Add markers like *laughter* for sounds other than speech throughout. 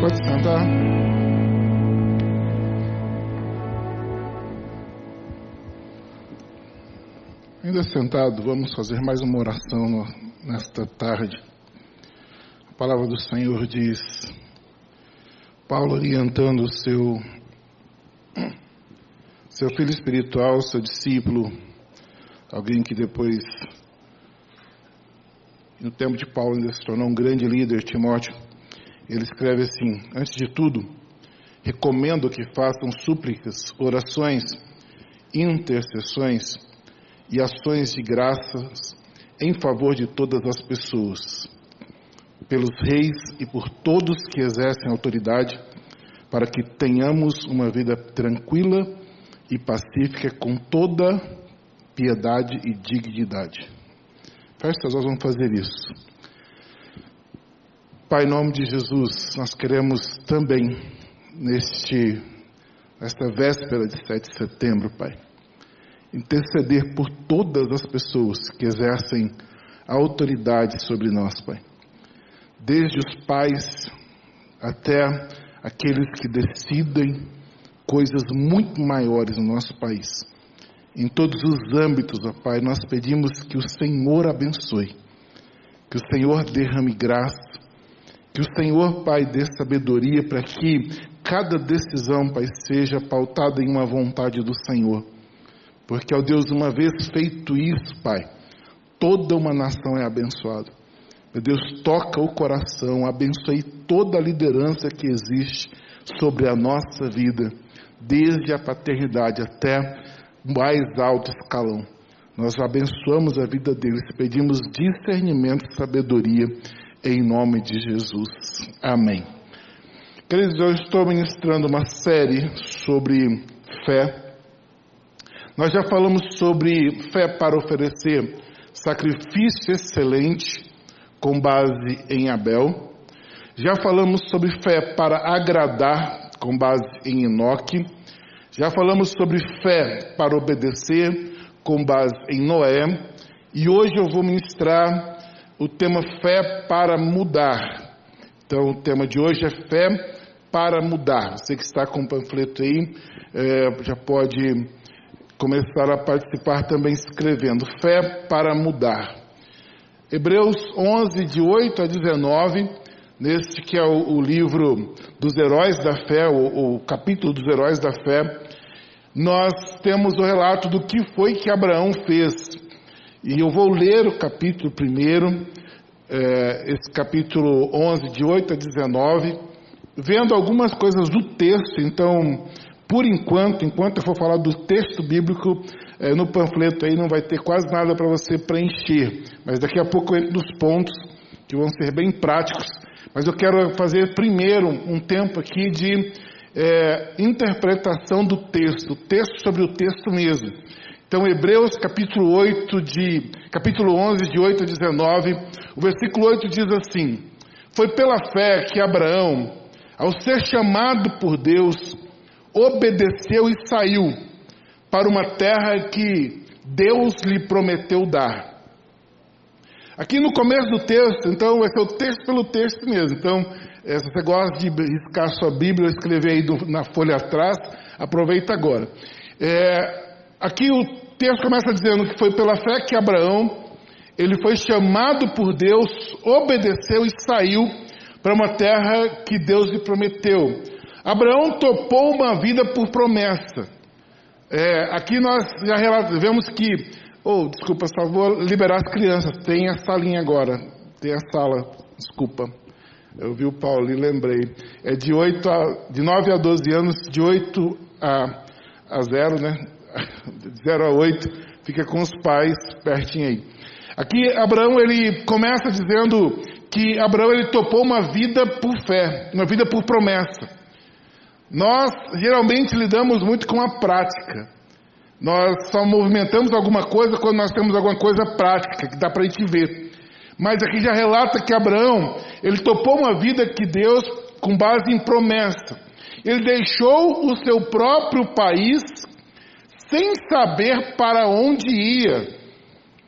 Pode sentar. Ainda sentado, vamos fazer mais uma oração nesta tarde. A palavra do Senhor diz, Paulo orientando o seu, seu filho espiritual, seu discípulo, alguém que depois, no tempo de Paulo, ainda se tornou um grande líder, Timóteo. Ele escreve assim: Antes de tudo, recomendo que façam súplicas, orações, intercessões e ações de graças em favor de todas as pessoas, pelos reis e por todos que exercem autoridade, para que tenhamos uma vida tranquila e pacífica com toda piedade e dignidade. Feche nós vamos fazer isso. Pai, em nome de Jesus, nós queremos também, neste, nesta véspera de 7 de setembro, Pai, interceder por todas as pessoas que exercem a autoridade sobre nós, Pai. Desde os pais até aqueles que decidem coisas muito maiores no nosso país. Em todos os âmbitos, ó Pai, nós pedimos que o Senhor abençoe, que o Senhor derrame graça, que o Senhor, Pai, dê sabedoria para que cada decisão, Pai, seja pautada em uma vontade do Senhor. Porque, ó Deus, uma vez feito isso, Pai, toda uma nação é abençoada. Meu Deus, toca o coração, abençoe toda a liderança que existe sobre a nossa vida, desde a paternidade até o mais alto escalão. Nós abençoamos a vida deles, pedimos discernimento e sabedoria em nome de Jesus. Amém. Queridos, eu estou ministrando uma série sobre fé. Nós já falamos sobre fé para oferecer sacrifício excelente com base em Abel. Já falamos sobre fé para agradar com base em Enoque. Já falamos sobre fé para obedecer com base em Noé. E hoje eu vou ministrar o tema fé para mudar. Então, o tema de hoje é fé para mudar. Você que está com o panfleto aí, é, já pode começar a participar também escrevendo fé para mudar. Hebreus 11, de 8 a 19, neste que é o, o livro dos heróis da fé, o, o capítulo dos heróis da fé, nós temos o relato do que foi que Abraão fez e eu vou ler o capítulo primeiro, é, esse capítulo 11, de 8 a 19, vendo algumas coisas do texto. Então, por enquanto, enquanto eu for falar do texto bíblico, é, no panfleto aí não vai ter quase nada para você preencher. Mas daqui a pouco eu entro nos pontos que vão ser bem práticos. Mas eu quero fazer primeiro um tempo aqui de é, interpretação do texto, texto sobre o texto mesmo. Então, Hebreus capítulo 8, de, capítulo 11, de 8 a 19, o versículo 8 diz assim: Foi pela fé que Abraão, ao ser chamado por Deus, obedeceu e saiu para uma terra que Deus lhe prometeu dar. Aqui no começo do texto, então, vai ser o texto pelo texto mesmo. Então, se você gosta de riscar sua Bíblia, escrever aí na folha atrás, aproveita agora. É, Aqui o texto começa dizendo que foi pela fé que Abraão, ele foi chamado por Deus, obedeceu e saiu para uma terra que Deus lhe prometeu. Abraão topou uma vida por promessa. É, aqui nós já vemos que, oh, desculpa, só vou liberar as crianças. Tem a salinha agora, tem a sala, desculpa. Eu vi o Paulo e lembrei. É de, 8 a, de 9 a 12 anos, de 8 a, a 0, né? *laughs* de 0 a 8, fica com os pais pertinho aí. Aqui Abraão ele começa dizendo que Abraão ele topou uma vida por fé, uma vida por promessa. Nós geralmente lidamos muito com a prática. Nós só movimentamos alguma coisa quando nós temos alguma coisa prática que dá para a gente ver. Mas aqui já relata que Abraão ele topou uma vida que Deus com base em promessa. Ele deixou o seu próprio país sem saber para onde ia.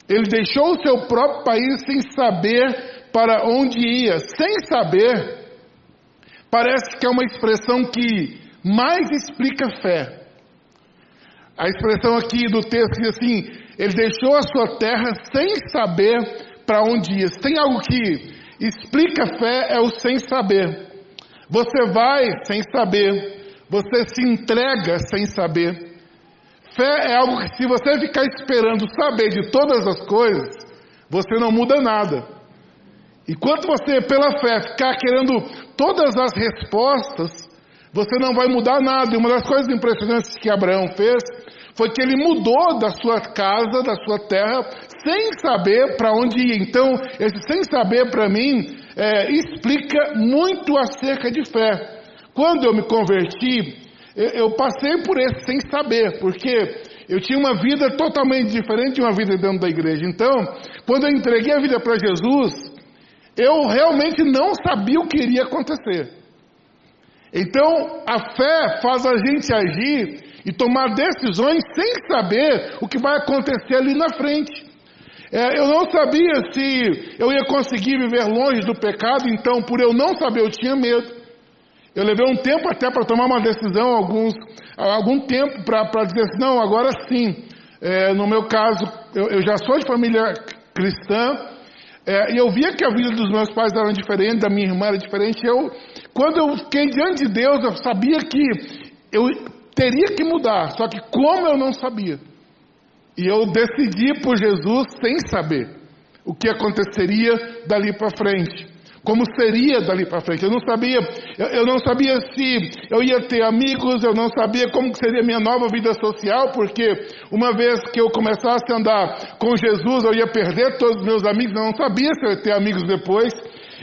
Ele deixou o seu próprio país sem saber para onde ia, sem saber parece que é uma expressão que mais explica fé. A expressão aqui do texto diz assim: ele deixou a sua terra sem saber para onde ia. Tem algo que explica fé, é o sem saber. Você vai sem saber, você se entrega sem saber. Fé é algo que, se você ficar esperando saber de todas as coisas, você não muda nada. Enquanto você, pela fé, ficar querendo todas as respostas, você não vai mudar nada. E uma das coisas impressionantes que Abraão fez foi que ele mudou da sua casa, da sua terra, sem saber para onde ir. Então, esse sem saber para mim é, explica muito acerca de fé. Quando eu me converti, eu, eu passei por esse sem saber, porque eu tinha uma vida totalmente diferente de uma vida dentro da igreja. Então, quando eu entreguei a vida para Jesus, eu realmente não sabia o que iria acontecer. Então, a fé faz a gente agir e tomar decisões sem saber o que vai acontecer ali na frente. É, eu não sabia se eu ia conseguir viver longe do pecado, então, por eu não saber, eu tinha medo. Eu levei um tempo até para tomar uma decisão, alguns, algum tempo para dizer assim, não, agora sim. É, no meu caso, eu, eu, já sou de família cristã, é, e eu via que a vida dos meus pais era diferente, da minha irmã era diferente. Eu, quando eu fiquei diante de Deus, eu sabia que eu teria que mudar, só que como eu não sabia. E eu decidi por Jesus sem saber o que aconteceria dali para frente. Como seria dali para frente? Eu não sabia, eu, eu, não sabia se eu ia ter amigos, eu não sabia como seria a minha nova vida social, porque uma vez que eu começasse a andar com Jesus, eu ia perder todos os meus amigos, eu não sabia se eu ia ter amigos depois.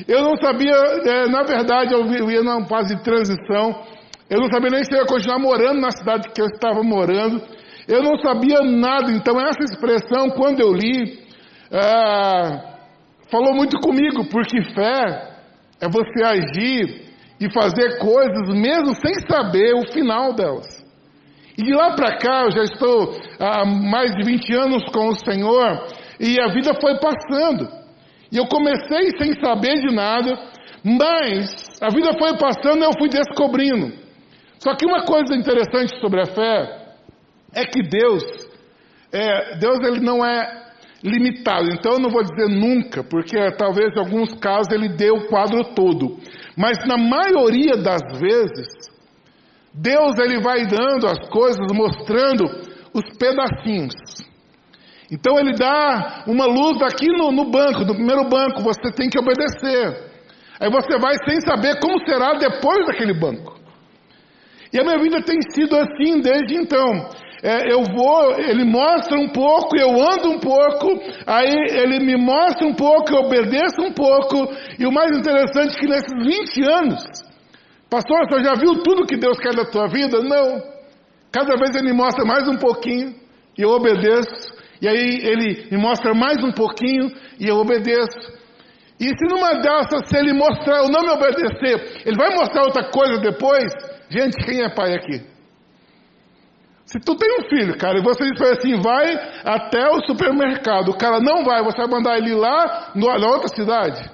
Eu não sabia, é, na verdade, eu ia numa fase de transição. Eu não sabia nem se eu ia continuar morando na cidade que eu estava morando. Eu não sabia nada, então essa expressão, quando eu li, é, falou muito comigo, porque fé é você agir e fazer coisas mesmo sem saber o final delas. E de lá para cá, eu já estou há mais de 20 anos com o Senhor, e a vida foi passando. E eu comecei sem saber de nada, mas a vida foi passando e eu fui descobrindo. Só que uma coisa interessante sobre a fé é que Deus, é, Deus ele não é limitado. Então eu não vou dizer nunca, porque talvez em alguns casos ele dê o quadro todo. Mas na maioria das vezes, Deus ele vai dando as coisas, mostrando os pedacinhos. Então ele dá uma luz aqui no, no banco, no primeiro banco, você tem que obedecer. Aí você vai sem saber como será depois daquele banco. E a minha vida tem sido assim desde então é, eu vou, ele mostra um pouco, eu ando um pouco, aí ele me mostra um pouco, eu obedeço um pouco, e o mais interessante é que nesses 20 anos, pastor, você já viu tudo que Deus quer da tua vida? Não. Cada vez ele me mostra mais um pouquinho, e eu obedeço, e aí ele me mostra mais um pouquinho, e eu obedeço. E se numa dessas, se ele mostrar, eu não me obedecer, ele vai mostrar outra coisa depois? Gente, quem é pai aqui? Se tu tem um filho, cara, e você diz assim, vai até o supermercado, o cara não vai, você vai mandar ele lá na outra cidade.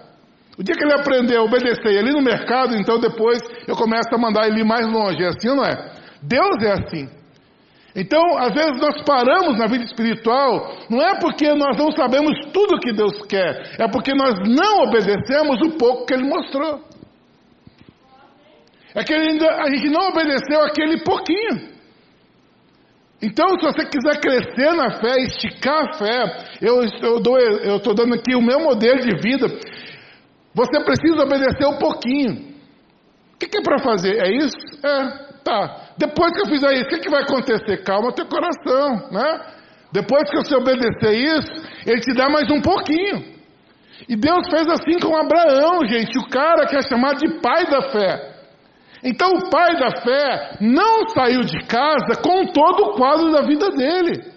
O dia que ele aprender a obedecer ali no mercado, então depois eu começo a mandar ele mais longe. É assim ou não é? Deus é assim. Então, às vezes nós paramos na vida espiritual, não é porque nós não sabemos tudo que Deus quer, é porque nós não obedecemos o pouco que Ele mostrou. É que ainda, a gente não obedeceu aquele pouquinho. Então, se você quiser crescer na fé, esticar a fé, eu estou dando aqui o meu modelo de vida. Você precisa obedecer um pouquinho. O que, é para fazer? É isso? É, tá. Depois que eu fizer isso, o que, que vai acontecer? Calma teu coração, né? Depois que você obedecer isso, ele te dá mais um pouquinho. E Deus fez assim com Abraão, gente, o cara que é chamado de pai da fé. Então o pai da fé não saiu de casa com todo o quadro da vida dele.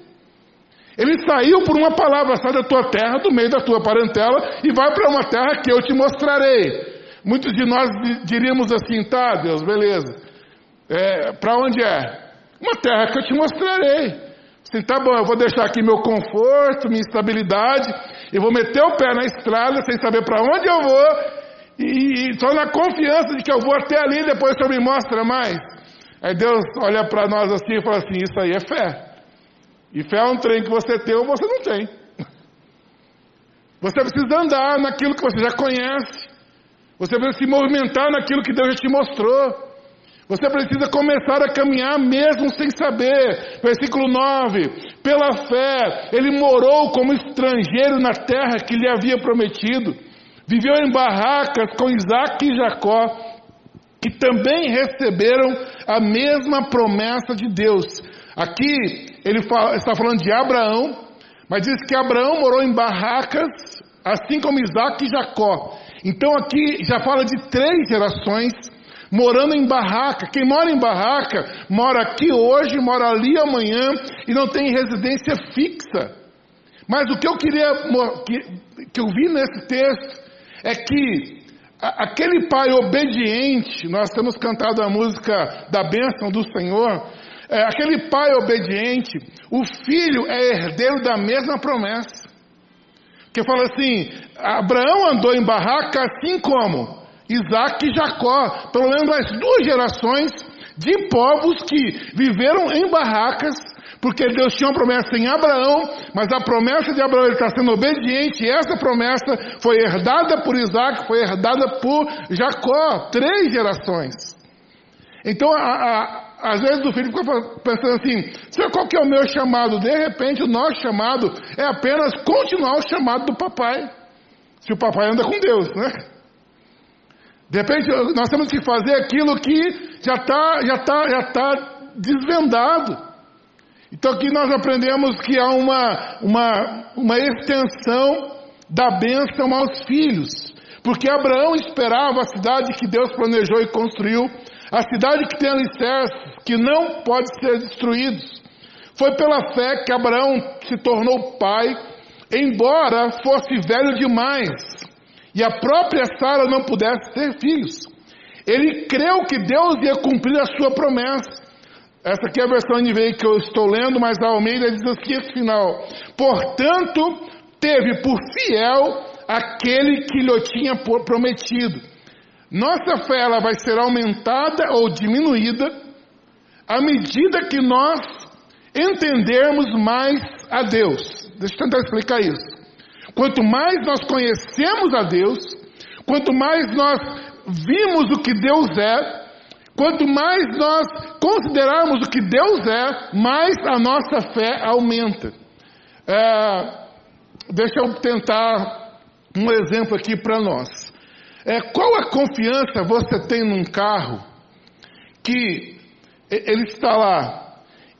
Ele saiu por uma palavra, sai da tua terra, do meio da tua parentela, e vai para uma terra que eu te mostrarei. Muitos de nós diríamos assim, tá, Deus, beleza. É, para onde é? Uma terra que eu te mostrarei. Assim, tá bom, eu vou deixar aqui meu conforto, minha estabilidade, e vou meter o pé na estrada sem saber para onde eu vou, E, só na confiança de que eu vou até ali depois o Senhor me mostra mais. Aí Deus olha para nós assim e fala assim: Isso aí é fé. E fé é um trem que você tem ou você não tem. *laughs* Você precisa andar naquilo que você já conhece. Você precisa se movimentar naquilo que Deus já te mostrou. Você precisa começar a caminhar mesmo sem saber. Versículo 9: Pela fé, ele morou como estrangeiro na terra que lhe havia prometido. Viveu em barracas com Isaac e Jacó, que também receberam a mesma promessa de Deus. Aqui ele fala, está falando de Abraão, mas diz que Abraão morou em barracas, assim como Isaac e Jacó. Então aqui já fala de três gerações morando em barraca. Quem mora em barraca mora aqui hoje, mora ali amanhã e não tem residência fixa. Mas o que eu queria que, que eu vi nesse texto é que aquele pai obediente, nós temos cantado a música da bênção do Senhor, é, aquele pai obediente, o filho é herdeiro da mesma promessa. Que fala assim: Abraão andou em barraca assim como Isaac e Jacó, pelo menos as duas gerações de povos que viveram em barracas, porque Deus tinha uma promessa em Abraão, mas a promessa de Abraão está sendo obediente, e essa promessa foi herdada por Isaac, foi herdada por Jacó, três gerações. Então, a, a, às vezes o filho fica pensando assim: Senhor, qual que é o meu chamado? De repente, o nosso chamado é apenas continuar o chamado do papai. Se o papai anda com Deus, né? De repente, nós temos que fazer aquilo que já está já tá, já tá desvendado. Então aqui nós aprendemos que há uma, uma, uma extensão da bênção aos filhos. Porque Abraão esperava a cidade que Deus planejou e construiu, a cidade que tem alicerces, que não pode ser destruídos. Foi pela fé que Abraão se tornou pai, embora fosse velho demais e a própria Sara não pudesse ter filhos. Ele creu que Deus ia cumprir a sua promessa. Essa aqui é a versão NVI que eu estou lendo, mas a Almeida diz assim esse final. Portanto, teve por fiel aquele que lhe tinha prometido. Nossa fé ela vai ser aumentada ou diminuída à medida que nós entendermos mais a Deus. Deixa eu tentar explicar isso. Quanto mais nós conhecemos a Deus, quanto mais nós vimos o que Deus é, quanto mais nós considerarmos o que Deus é, mais a nossa fé aumenta. É, deixa eu tentar um exemplo aqui para nós. É, qual a confiança você tem num carro que ele está lá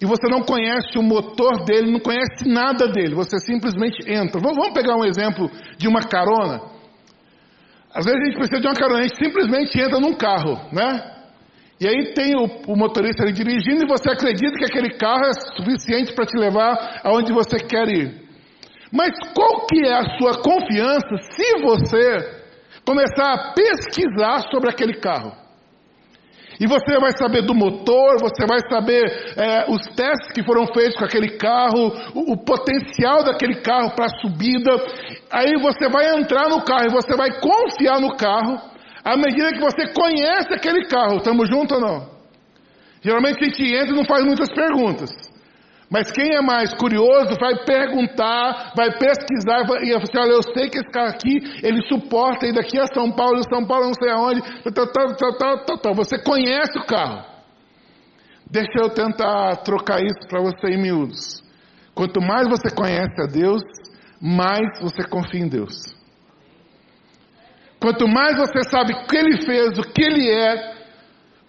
e você não conhece o motor dele, não conhece nada dele, você simplesmente entra. Vamos pegar um exemplo de uma carona. Às vezes a gente precisa de uma carona, a gente simplesmente entra num carro, né? E aí tem o, o motorista ali dirigindo e você acredita que aquele carro é suficiente para te levar aonde você quer ir. Mas qual que é a sua confiança se você começar a pesquisar sobre aquele carro? E você vai saber do motor, você vai saber é, os testes que foram feitos com aquele carro, o, o potencial daquele carro para subida. Aí você vai entrar no carro e você vai confiar no carro à medida que você conhece aquele carro. Estamos juntos ou não? Geralmente gente entra não faz muitas perguntas. Mas quem é mais curioso vai perguntar, vai pesquisar e vai falar olha, eu sei que esse carro aqui, ele suporta ir daqui a São Paulo, São Paulo não sei aonde, tal, tal, tal, tal, tal, Você conhece o carro. Deixa eu tentar trocar isso para você em miúdos. Quanto mais você conhece a Deus, mais você confia em Deus. Quanto mais você sabe o que Ele fez, o que Ele é,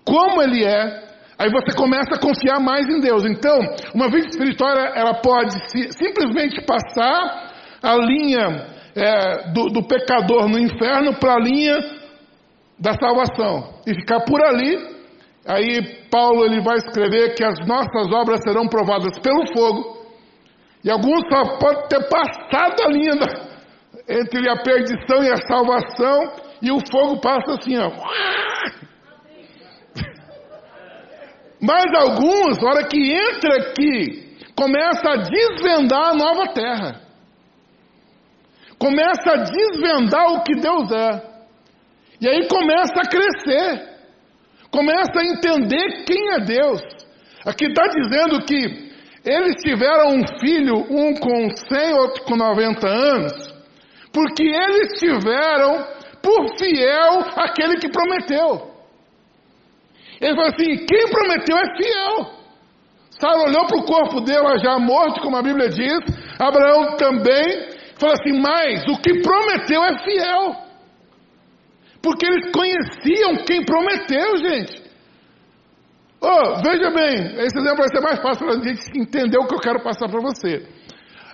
como Ele é, Aí você começa a confiar mais em Deus. Então, uma vida espiritual ela pode simplesmente passar a linha é, do, do pecador no inferno para a linha da salvação e ficar por ali. Aí Paulo ele vai escrever que as nossas obras serão provadas pelo fogo. E alguns só podem ter passado a linha da, entre a perdição e a salvação, e o fogo passa assim, ó. Mas alguns, na hora que entra aqui, começa a desvendar a nova terra. Começa a desvendar o que Deus é. E aí começa a crescer, começa a entender quem é Deus. Aqui está dizendo que eles tiveram um filho, um com 100, outro com 90 anos, porque eles tiveram por fiel aquele que prometeu. Ele falou assim: quem prometeu é fiel. Sara olhou para o corpo dela já morto, como a Bíblia diz. Abraão também falou assim: mas o que prometeu é fiel. Porque eles conheciam quem prometeu, gente. Oh, veja bem, esse exemplo vai ser mais fácil para a gente entender o que eu quero passar para você.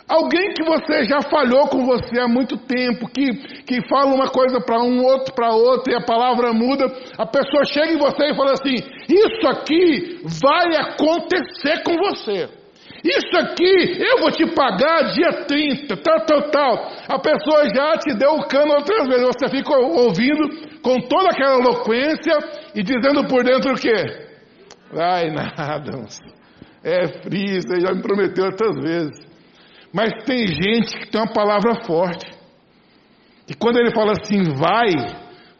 Alguém que você já falhou com você há muito tempo, que, que fala uma coisa para um, outro para outro, e a palavra muda, a pessoa chega em você e fala assim: Isso aqui vai acontecer com você. Isso aqui eu vou te pagar dia 30, tal, tal, tal. A pessoa já te deu o cano outras vezes, você fica ouvindo com toda aquela eloquência e dizendo por dentro o quê? Vai nada, é frio, você já me prometeu outras vezes. Mas tem gente que tem uma palavra forte. E quando ele fala assim, vai,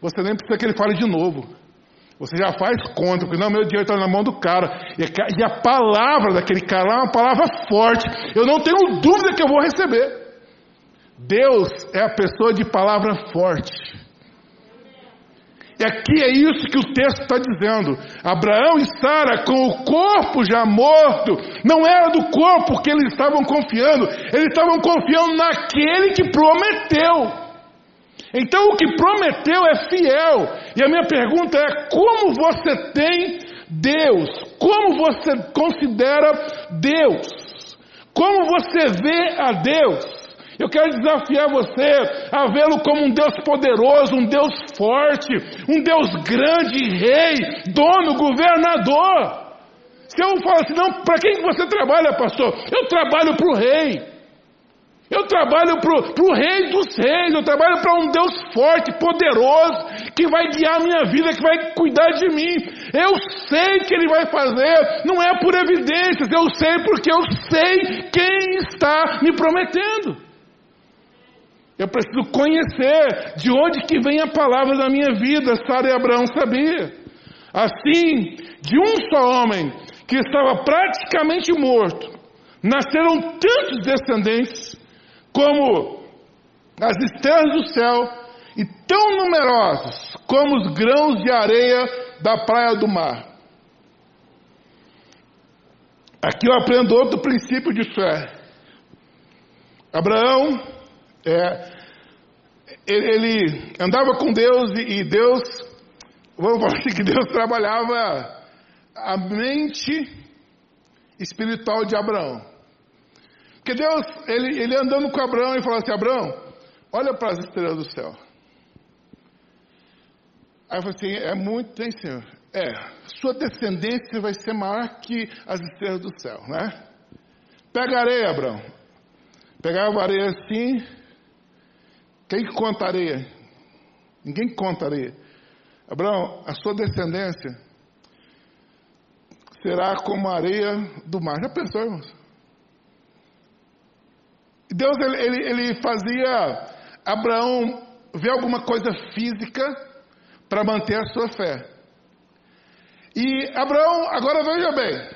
você nem precisa que ele fale de novo. Você já faz conta, porque não, meu dinheiro está na mão do cara. E a palavra daquele cara é uma palavra forte. Eu não tenho dúvida que eu vou receber. Deus é a pessoa de palavra forte. E aqui é isso que o texto está dizendo. Abraão e Sara, com o corpo já morto, não era do corpo que eles estavam confiando, eles estavam confiando naquele que prometeu. Então o que prometeu é fiel. E a minha pergunta é: como você tem Deus? Como você considera Deus? Como você vê a Deus? Eu quero desafiar você a vê-lo como um Deus poderoso, um Deus forte, um Deus grande, rei, dono, governador. Se eu falo assim, não, para quem você trabalha, pastor? Eu trabalho para o rei. Eu trabalho para o rei dos reis, eu trabalho para um Deus forte, poderoso, que vai guiar a minha vida, que vai cuidar de mim. Eu sei que ele vai fazer, não é por evidências, eu sei porque eu sei quem está me prometendo. Eu preciso conhecer de onde que vem a palavra da minha vida. Sara e Abraão sabia. Assim, de um só homem que estava praticamente morto, nasceram tantos descendentes como as estrelas do céu e tão numerosos como os grãos de areia da praia do mar. Aqui eu aprendo outro princípio de fé. Abraão é, ele andava com Deus e, Deus, vamos falar assim, que Deus trabalhava a mente espiritual de Abraão. Porque Deus, ele, ele andando com Abraão e falou assim: Abraão, olha para as estrelas do céu. Aí eu falei assim: é muito, tem senhor. É, sua descendência vai ser maior que as estrelas do céu, né? Pega areia, Abraão. Pegava areia assim, quem conta areia? Ninguém conta areia. Abraão, a sua descendência será como a areia do mar. Já pensou, irmãos? Deus ele, ele, ele fazia Abraão ver alguma coisa física para manter a sua fé. E Abraão, agora veja bem,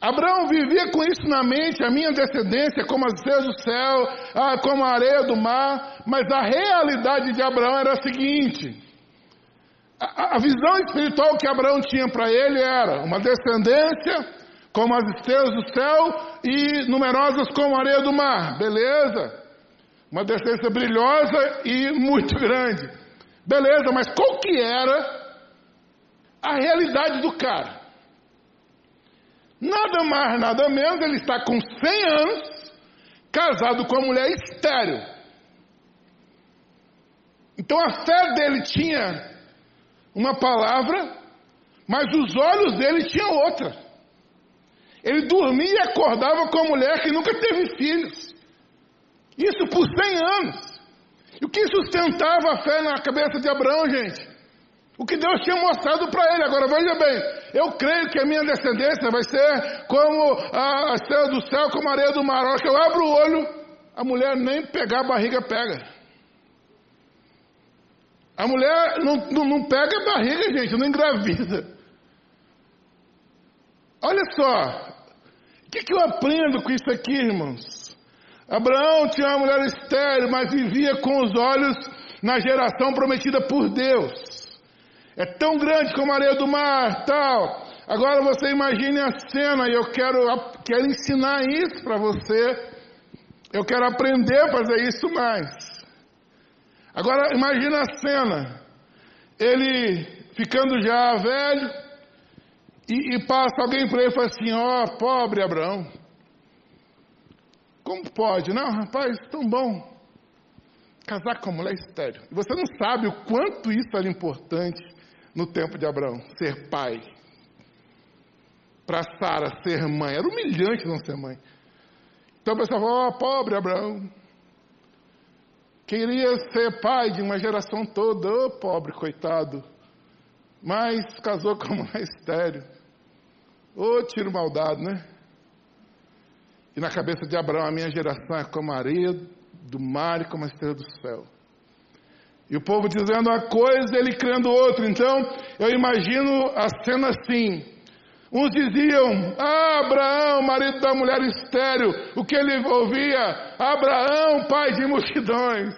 Abraão vivia com isso na mente, a minha descendência, como as estrelas do céu, ah, como a areia do mar, mas a realidade de Abraão era a seguinte: a, a visão espiritual que Abraão tinha para ele era uma descendência como as estrelas do céu e numerosas como a areia do mar, beleza? Uma descendência brilhosa e muito grande, beleza, mas qual que era a realidade do cara? Nada mais, nada menos, ele está com 100 anos, casado com uma mulher estéril. Então a fé dele tinha uma palavra, mas os olhos dele tinham outra. Ele dormia e acordava com a mulher que nunca teve filhos. Isso por 100 anos. E o que sustentava a fé na cabeça de Abraão, gente? O que Deus tinha mostrado para ele. Agora veja bem, eu creio que a minha descendência vai ser como a estrela do céu, como a areia do mar. A que eu abro o olho, a mulher nem pegar a barriga pega. A mulher não, não, não pega a barriga, gente, não engravida. Olha só, o que, que eu aprendo com isso aqui, irmãos? Abraão tinha uma mulher estéril, mas vivia com os olhos na geração prometida por Deus. É tão grande como a areia do mar, tal. Agora você imagine a cena e eu quero, quero ensinar isso para você. Eu quero aprender a fazer isso mais. Agora imagine a cena. Ele ficando já velho e, e passa alguém para ele e fala assim: Ó, oh, pobre Abraão. Como pode? Não, rapaz, tão bom. Casar com uma mulher estéreo. Você não sabe o quanto isso era importante no tempo de Abraão, ser pai para Sara ser mãe. Era humilhante não ser mãe. Então o pessoal falou, oh, pobre Abraão. Queria ser pai de uma geração toda, oh, pobre, coitado. Mas casou com uma *laughs* estéreo. Ô, oh, tiro maldado, né? E na cabeça de Abraão, a minha geração é como a areia do mar e como a estrela do céu. E o povo dizendo uma coisa, ele crendo outra. Então, eu imagino a cena assim. Uns diziam, ah, Abraão, marido da mulher estéreo. O que ele ouvia? Abraão, pai de multidões.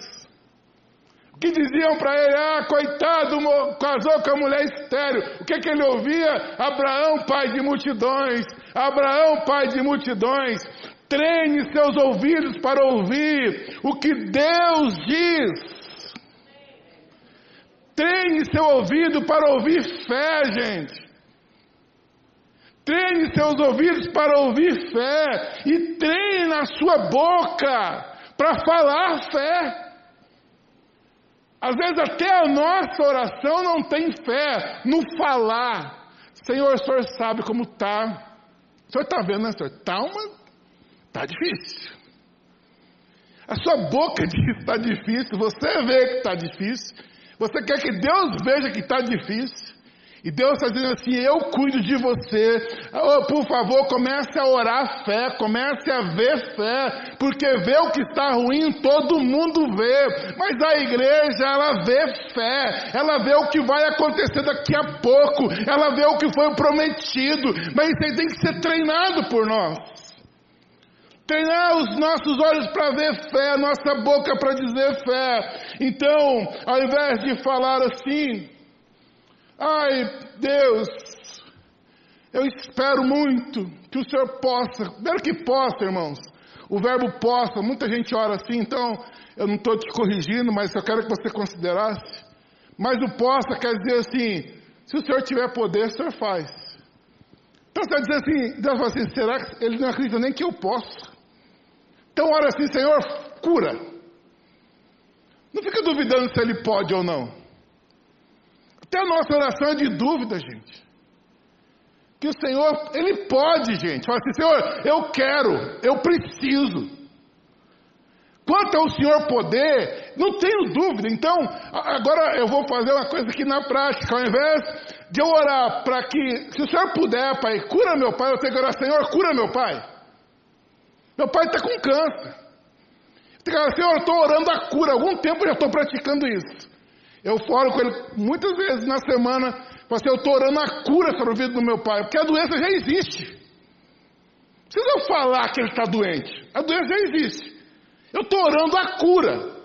O que diziam para ele? Ah, coitado, casou com a mulher estéreo. O que, que ele ouvia? Abraão, pai de multidões. Abraão, pai de multidões. Treine seus ouvidos para ouvir o que Deus diz. Treine seu ouvido para ouvir fé, gente. Treine seus ouvidos para ouvir fé e treine na sua boca para falar fé. Às vezes até a nossa oração não tem fé no falar. Senhor, o Senhor sabe como está. O Senhor está vendo, né, Senhor? Está uma... Está difícil. A sua boca diz que está difícil, você vê que está difícil. Você quer que Deus veja que está difícil. E Deus está dizendo assim: Eu cuido de você. Oh, por favor, comece a orar fé, comece a ver fé, porque ver o que está ruim todo mundo vê, mas a igreja ela vê fé, ela vê o que vai acontecer daqui a pouco, ela vê o que foi prometido, mas isso aí tem que ser treinado por nós. Treinar os nossos olhos para ver fé, nossa boca para dizer fé. Então, ao invés de falar assim, Ai, Deus, eu espero muito que o Senhor possa, espero que possa, irmãos. O verbo possa, muita gente ora assim, então eu não estou te corrigindo, mas eu quero que você considerasse. Mas o possa quer dizer assim: se o Senhor tiver poder, o Senhor faz. Então você vai dizer assim: Deus fala assim, será que ele não acredita nem que eu posso? Então ora assim, Senhor, cura. Não fica duvidando se ele pode ou não. Até a nossa oração é de dúvida, gente. Que o Senhor, Ele pode, gente. Fala assim, Senhor, eu quero, eu preciso. Quanto ao Senhor poder, não tenho dúvida. Então, agora eu vou fazer uma coisa aqui na prática. Ao invés de eu orar para que, se o Senhor puder, Pai, cura meu pai, eu tenho que orar, Senhor, cura meu pai. Meu pai está com câncer. Senhor, eu estou orando a cura. Algum tempo eu já estou praticando isso. Eu falo com ele muitas vezes na semana, assim, eu estou orando a cura sobre a vida do meu pai, porque a doença já existe. Não precisa eu falar que ele está doente. A doença já existe. Eu estou orando a cura.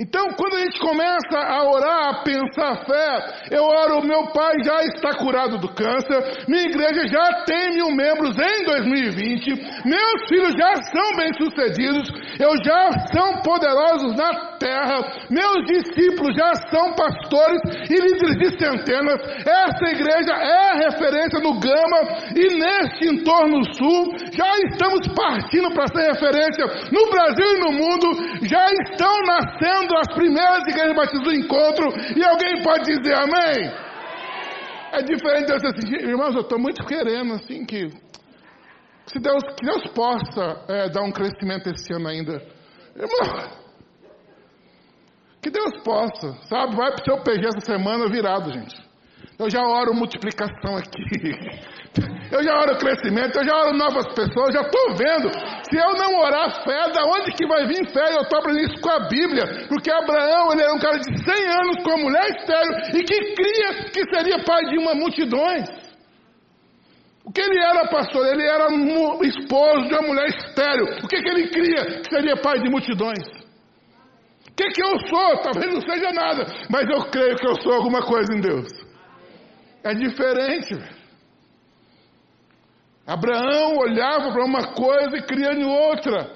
Então, quando a gente começa a orar, a pensar fé, eu oro, meu pai já está curado do câncer, minha igreja já tem mil membros em 2020, meus filhos já são bem-sucedidos, eu já são poderosos na terra, meus discípulos já são pastores e líderes de centenas, essa igreja é referência no Gama e neste entorno sul, já estamos partindo para ser referência no Brasil e no mundo, já estão nascendo as primeiras igrejas batistas do encontro, e alguém pode dizer amém? É diferente de você assim, irmãos, eu estou muito querendo assim que se Deus, que Deus possa é, dar um crescimento esse ano ainda. Irmão, que Deus possa, sabe? Vai para o seu PG essa semana virado, gente. Eu já oro multiplicação aqui. *laughs* Eu já oro crescimento, eu já oro novas pessoas, já estou vendo. Se eu não orar fé, da onde que vai vir fé? Eu estou aprendendo isso com a Bíblia. Porque Abraão, ele era um cara de 100 anos com uma mulher estéreo e que cria que seria pai de uma multidões. O que ele era, pastor? Ele era esposo de uma mulher estéreo. O que, que ele cria que seria pai de multidões? O que, que eu sou? Talvez não seja nada, mas eu creio que eu sou alguma coisa em Deus. É diferente, velho. Abraão olhava para uma coisa e cria em outra.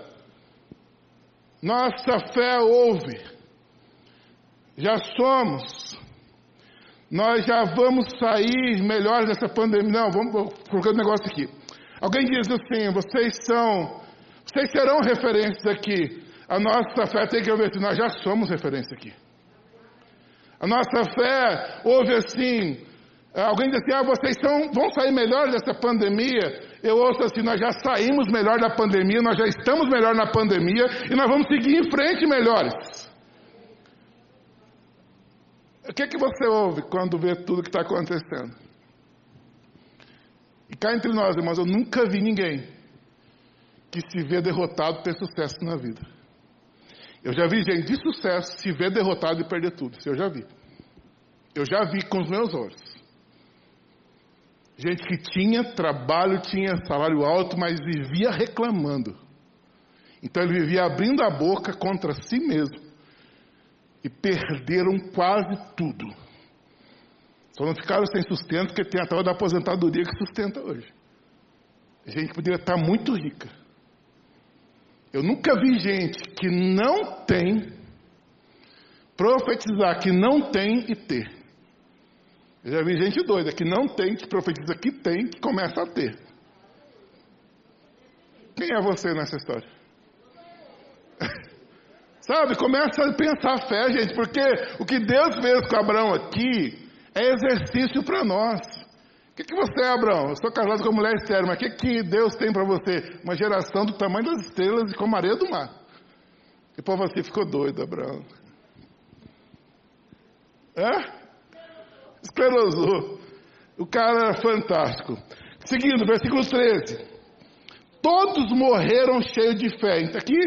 Nossa fé ouve. Já somos. Nós já vamos sair melhores dessa pandemia. Não, vamos colocar um negócio aqui. Alguém diz assim: vocês são, vocês serão referências aqui. A nossa fé tem que ouvir assim: nós já somos referência aqui. A nossa fé ouve assim: alguém diz assim, ah, vocês são, vão sair melhor dessa pandemia. Eu ouço assim, nós já saímos melhor da pandemia, nós já estamos melhor na pandemia e nós vamos seguir em frente melhores. O que, é que você ouve quando vê tudo que está acontecendo? E cá entre nós, irmãos, eu nunca vi ninguém que se vê derrotado ter sucesso na vida. Eu já vi gente de sucesso se ver derrotado e perder tudo. Isso eu já vi. Eu já vi com os meus olhos. Gente que tinha trabalho, tinha salário alto, mas vivia reclamando. Então ele vivia abrindo a boca contra si mesmo. E perderam quase tudo. Só não ficaram sem sustento, porque tem a tal da aposentadoria que sustenta hoje. Gente poderia estar muito rica. Eu nunca vi gente que não tem, profetizar que não tem e ter. Eu já vi gente doida que não tem, que profetiza que tem, que começa a ter. Quem é você nessa história? *laughs* Sabe, começa a pensar a fé, gente, porque o que Deus fez com Abraão aqui é exercício para nós. O que, que você é, Abraão? Eu sou casado com uma mulher estéril, mas o que, que Deus tem para você? Uma geração do tamanho das estrelas e com a areia do mar. E o povo assim ficou doido, Abraão. É? Esclerosou. O cara era fantástico. Seguindo, versículo 13. Todos morreram cheios de fé. Então, aqui,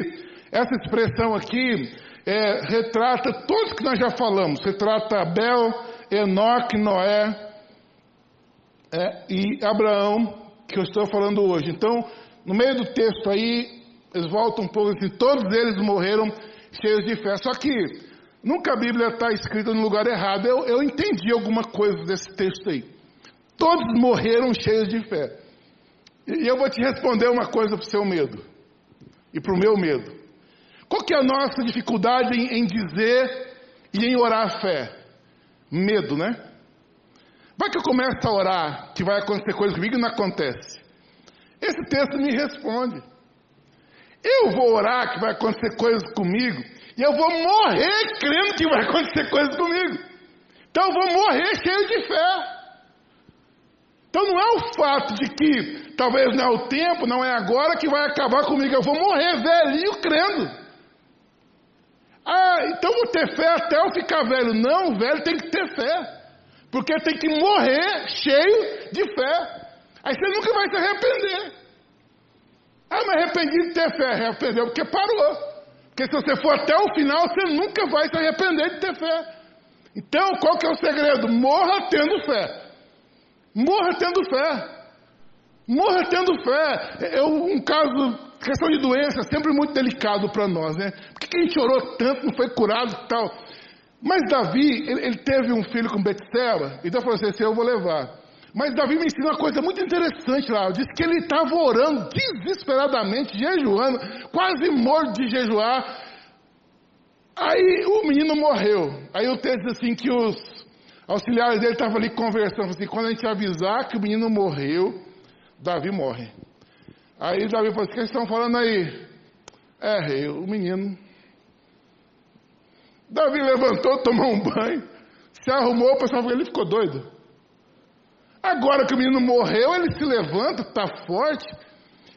essa expressão aqui é, retrata todos que nós já falamos. Retrata Abel, Enoque, Noé é, e Abraão, que eu estou falando hoje. Então, no meio do texto aí, eles voltam um pouco assim, todos eles morreram cheios de fé. Só que Nunca a Bíblia está escrita no lugar errado. Eu, eu entendi alguma coisa desse texto aí. Todos morreram cheios de fé. E eu vou te responder uma coisa para o seu medo. E para o meu medo. Qual que é a nossa dificuldade em, em dizer e em orar a fé? Medo, né? Vai que eu começo a orar que vai acontecer coisa comigo e não acontece. Esse texto me responde. Eu vou orar que vai acontecer coisas comigo e eu vou morrer crendo que vai acontecer coisas comigo. Então eu vou morrer cheio de fé. Então não é o fato de que talvez não é o tempo, não é agora que vai acabar comigo. Eu vou morrer velhinho crendo. Ah, então vou ter fé até eu ficar velho. Não, velho tem que ter fé. Porque tem que morrer cheio de fé. Aí você nunca vai se arrepender. Ah, mas arrependi de ter fé. Arrependeu porque parou. Porque se você for até o final, você nunca vai se arrepender de ter fé. Então, qual que é o segredo? Morra tendo fé. Morra tendo fé. Morra tendo fé. É um caso, questão de doença, sempre muito delicado para nós, né? Por que a gente orou tanto, não foi curado e tal? Mas Davi, ele, ele teve um filho com Betseba, e Deus falou assim, eu vou levar. Mas Davi me ensinou uma coisa muito interessante lá. Diz que ele estava orando desesperadamente, jejuando, quase morto de jejuar. Aí o menino morreu. Aí o texto assim que os auxiliares dele estavam ali conversando. Assim, quando a gente avisar que o menino morreu, Davi morre. Aí Davi falou assim, o que estão falando aí? É, o menino. Davi levantou, tomou um banho, se arrumou, o pessoal falou, ele ficou doido. Agora que o menino morreu, ele se levanta, está forte.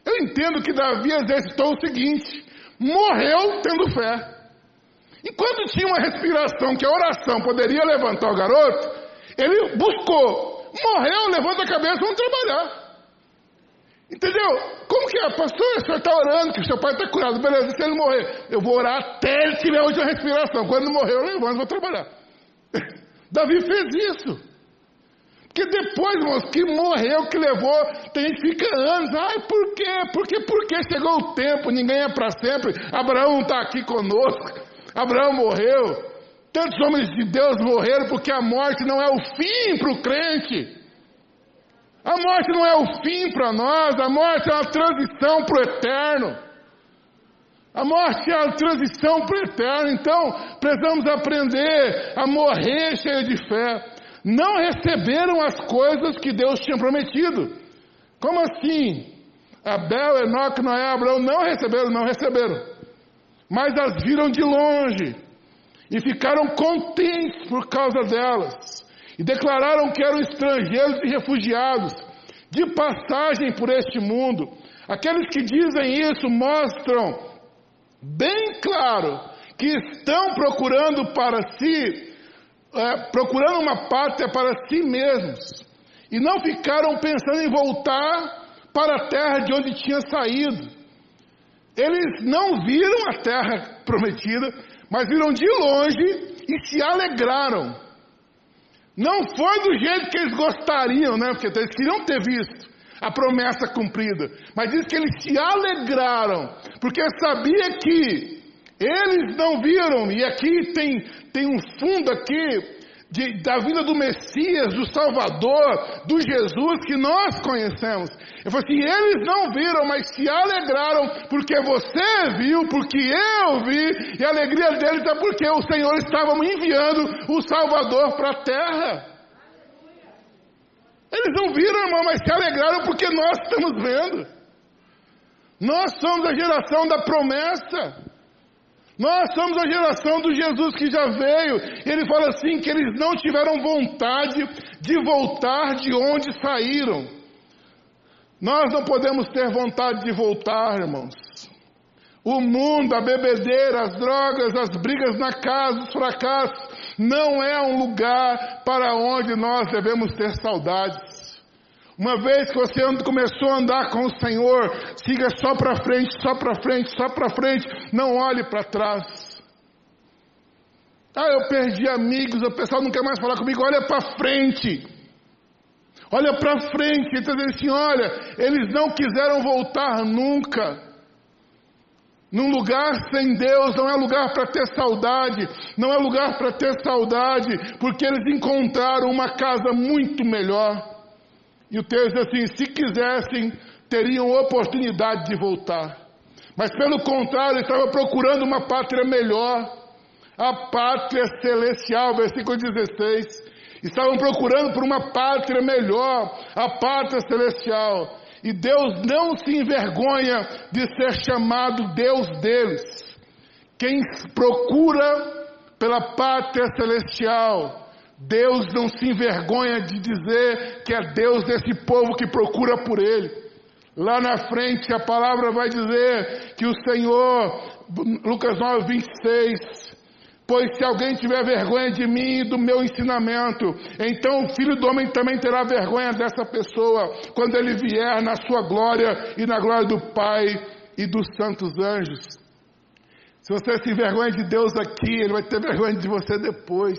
Eu entendo que Davi exercitou o seguinte: morreu tendo fé. Enquanto tinha uma respiração que a oração poderia levantar o garoto, Ele buscou, morreu, levanta a cabeça, vamos trabalhar. Entendeu? Como que é? Pastor, o senhor está orando que seu pai está curado. Beleza, se ele morrer, eu vou orar até ele tiver a respiração. Quando morrer, eu levanto vou trabalhar. *laughs* Davi fez isso. Porque depois, irmãos, que morreu, que levou, tem gente que fica anos. Ai, por quê? Porque, porque chegou o tempo, ninguém é para sempre. Abraão está aqui conosco. Abraão morreu. Tantos homens de Deus morreram porque a morte não é o fim para o crente. A morte não é o fim para nós, a morte é uma transição para o eterno. A morte é a transição para o eterno, então precisamos aprender a morrer cheio de fé não receberam as coisas que Deus tinha prometido. Como assim? Abel, Enoque, Noé, Abraão não receberam, não receberam. Mas as viram de longe e ficaram contentes por causa delas. E declararam que eram estrangeiros e refugiados, de passagem por este mundo. Aqueles que dizem isso mostram bem claro que estão procurando para si é, procurando uma pátria para si mesmos e não ficaram pensando em voltar para a terra de onde tinha saído. Eles não viram a terra prometida, mas viram de longe e se alegraram. Não foi do jeito que eles gostariam, né? Porque eles queriam ter visto a promessa cumprida. Mas diz que eles se alegraram, porque sabia que eles não viram, e aqui tem, tem um fundo aqui de, da vida do Messias, do Salvador, do Jesus que nós conhecemos. Eu falei assim, eles não viram, mas se alegraram porque você viu, porque eu vi, e a alegria deles é porque o Senhor estava enviando o Salvador para a terra. Eles não viram, irmão, mas se alegraram porque nós estamos vendo. Nós somos a geração da promessa. Nós somos a geração do Jesus que já veio. Ele fala assim: que eles não tiveram vontade de voltar de onde saíram. Nós não podemos ter vontade de voltar, irmãos. O mundo, a bebedeira, as drogas, as brigas na casa, os fracassos, não é um lugar para onde nós devemos ter saudades. Uma vez que você começou a andar com o Senhor, siga só para frente, só para frente, só para frente, não olhe para trás. Ah, eu perdi amigos, o pessoal não quer mais falar comigo, olha para frente. Olha para frente, ele está dizendo assim: olha, eles não quiseram voltar nunca. Num lugar sem Deus não é lugar para ter saudade, não é lugar para ter saudade, porque eles encontraram uma casa muito melhor. E o texto diz assim: se quisessem, teriam oportunidade de voltar. Mas pelo contrário, estava procurando uma pátria melhor, a pátria celestial, versículo 16. Estavam procurando por uma pátria melhor, a pátria celestial. E Deus não se envergonha de ser chamado Deus deles. Quem procura pela pátria celestial, Deus não se envergonha de dizer que é Deus desse povo que procura por Ele. Lá na frente a palavra vai dizer que o Senhor, Lucas 9, 26, pois se alguém tiver vergonha de mim e do meu ensinamento, então o filho do homem também terá vergonha dessa pessoa quando ele vier na sua glória e na glória do Pai e dos santos anjos. Se você se envergonha de Deus aqui, Ele vai ter vergonha de você depois.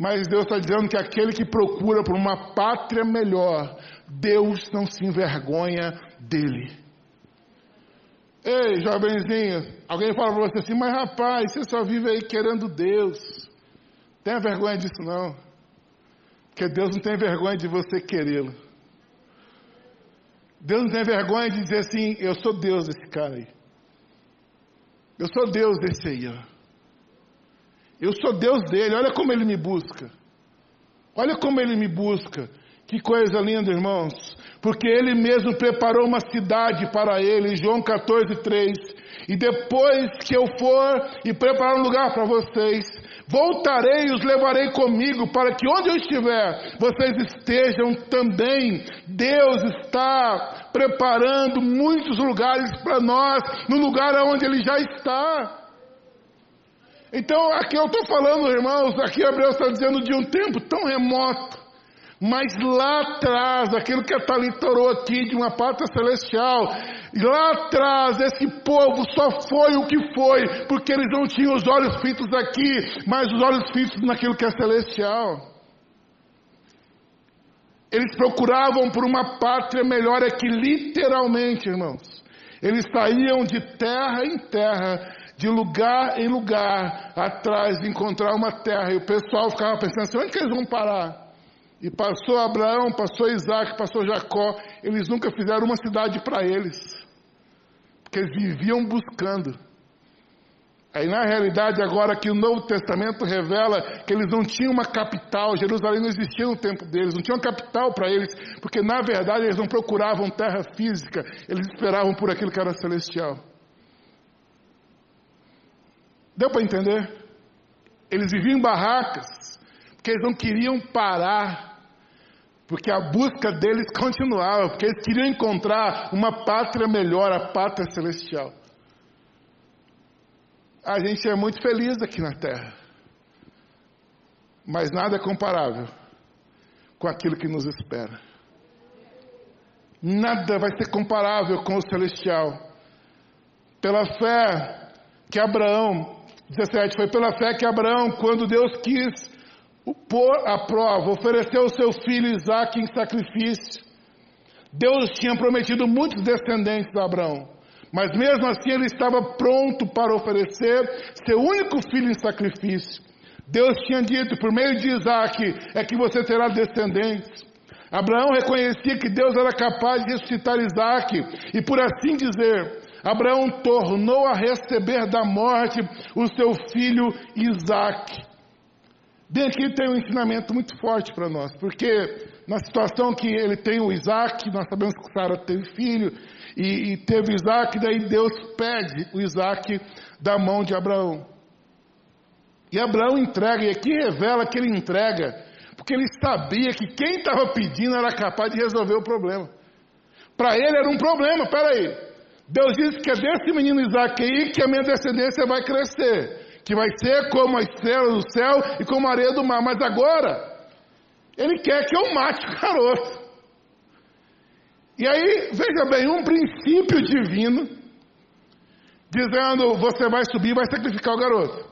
Mas Deus está dizendo que aquele que procura por uma pátria melhor, Deus não se envergonha dele. Ei, jovenzinho, alguém fala para você assim, mas rapaz, você só vive aí querendo Deus. Tenha vergonha disso não. Porque Deus não tem vergonha de você querê-lo. Deus não tem vergonha de dizer assim, eu sou Deus desse cara aí. Eu sou Deus desse aí, ó. Eu sou Deus dele, olha como ele me busca. Olha como ele me busca. Que coisa linda, irmãos. Porque ele mesmo preparou uma cidade para ele, João 14, 3. E depois que eu for e preparar um lugar para vocês, voltarei e os levarei comigo, para que onde eu estiver, vocês estejam também. Deus está preparando muitos lugares para nós, no lugar onde Ele já está. Então, aqui eu estou falando, irmãos, aqui Abraão está dizendo de um tempo tão remoto, Mas lá atrás, aquilo que a Thalita orou aqui de uma pátria celestial, lá atrás esse povo só foi o que foi, porque eles não tinham os olhos fitos aqui, mas os olhos fitos naquilo que é celestial. Eles procuravam por uma pátria melhor, é que literalmente, irmãos, eles saíam de terra em terra, de lugar em lugar, atrás de encontrar uma terra, e o pessoal ficava pensando assim: onde que eles vão parar? E passou Abraão, passou Isaac, passou Jacó, eles nunca fizeram uma cidade para eles, porque eles viviam buscando. Aí na realidade agora que o Novo Testamento revela que eles não tinham uma capital, Jerusalém não existia no tempo deles, não tinha uma capital para eles, porque na verdade eles não procuravam terra física, eles esperavam por aquilo que era celestial. Deu para entender? Eles viviam em barracas, porque eles não queriam parar porque a busca deles continuava, porque eles queriam encontrar uma pátria melhor, a pátria celestial. A gente é muito feliz aqui na terra, mas nada é comparável com aquilo que nos espera. Nada vai ser comparável com o celestial. Pela fé que Abraão, 17, foi pela fé que Abraão, quando Deus quis pôr à prova, ofereceu o seu filho Isaac em sacrifício. Deus tinha prometido muitos descendentes a Abraão, mas mesmo assim ele estava pronto para oferecer seu único filho em sacrifício. Deus tinha dito, por meio de Isaac, é que você terá descendentes. Abraão reconhecia que Deus era capaz de ressuscitar Isaac, e por assim dizer, Abraão tornou a receber da morte o seu filho Isaac. Bem aqui tem um ensinamento muito forte para nós, porque na situação que ele tem o Isaac, nós sabemos que Sara teve filho, e, e teve Isaac, daí Deus pede o Isaac da mão de Abraão. E Abraão entrega, e aqui revela que ele entrega, porque ele sabia que quem estava pedindo era capaz de resolver o problema. Para ele era um problema, peraí. Deus disse que é desse menino Isaac aí que a minha descendência vai crescer que vai ser como as estrelas do céu e como a areia do mar. Mas agora, ele quer que eu mate o garoto. E aí, veja bem, um princípio divino, dizendo: você vai subir, vai sacrificar o garoto.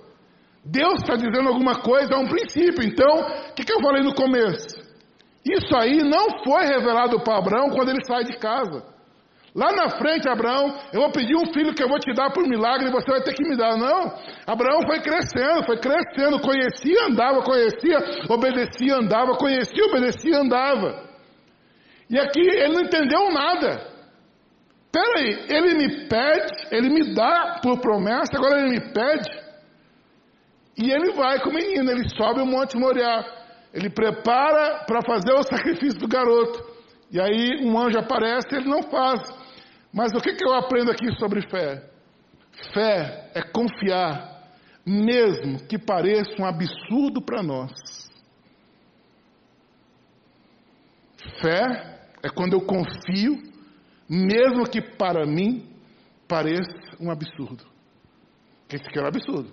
Deus está dizendo alguma coisa, é um princípio. Então, o que, que eu falei no começo? Isso aí não foi revelado para Abraão quando ele sai de casa. Lá na frente, Abraão, eu vou pedir um filho que eu vou te dar por milagre e você vai ter que me dar. Não. Abraão foi crescendo, foi crescendo, conhecia, andava, conhecia, obedecia, andava, conhecia, obedecia, andava. E aqui ele não entendeu nada. Peraí, ele me pede, ele me dá por promessa, agora ele me pede. E ele vai com o menino, ele sobe o Monte Moriá. Ele prepara para fazer o sacrifício do garoto. E aí um anjo aparece e ele não faz. Mas o que, que eu aprendo aqui sobre fé? Fé é confiar, mesmo que pareça um absurdo para nós. Fé é quando eu confio, mesmo que para mim pareça um absurdo. Que esse aqui era um absurdo.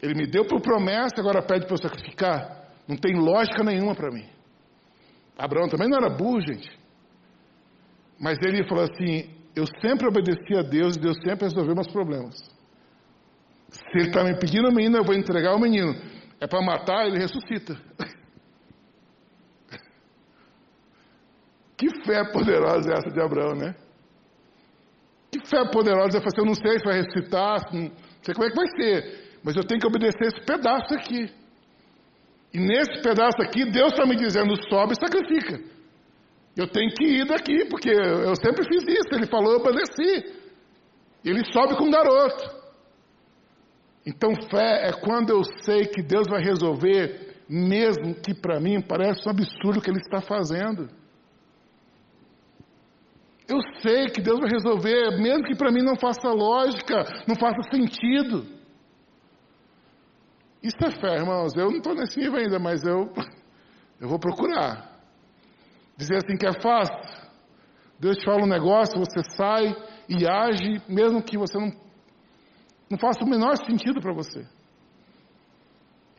Ele me deu por promessa, agora pede para eu sacrificar. Não tem lógica nenhuma para mim. Abraão também não era burro, gente. Mas ele falou assim: Eu sempre obedeci a Deus e Deus sempre resolveu meus problemas. Se ele está me pedindo o menino, eu vou entregar o menino. É para matar, ele ressuscita. *laughs* Que fé poderosa é essa de Abraão, né? Que fé poderosa é fazer, eu não sei se vai ressuscitar, não sei como é que vai ser, mas eu tenho que obedecer esse pedaço aqui. E nesse pedaço aqui, Deus está me dizendo: sobe e sacrifica. Eu tenho que ir daqui, porque eu sempre fiz isso. Ele falou, eu obedeci. Ele sobe com o garoto. Então, fé é quando eu sei que Deus vai resolver, mesmo que para mim pareça um absurdo o que Ele está fazendo. Eu sei que Deus vai resolver, mesmo que para mim não faça lógica, não faça sentido. Isso é fé, irmãos. Eu não estou nesse nível ainda, mas eu, *laughs* eu vou procurar. Dizer assim que é fácil. Deus te fala um negócio, você sai e age, mesmo que você não, não faça o menor sentido para você.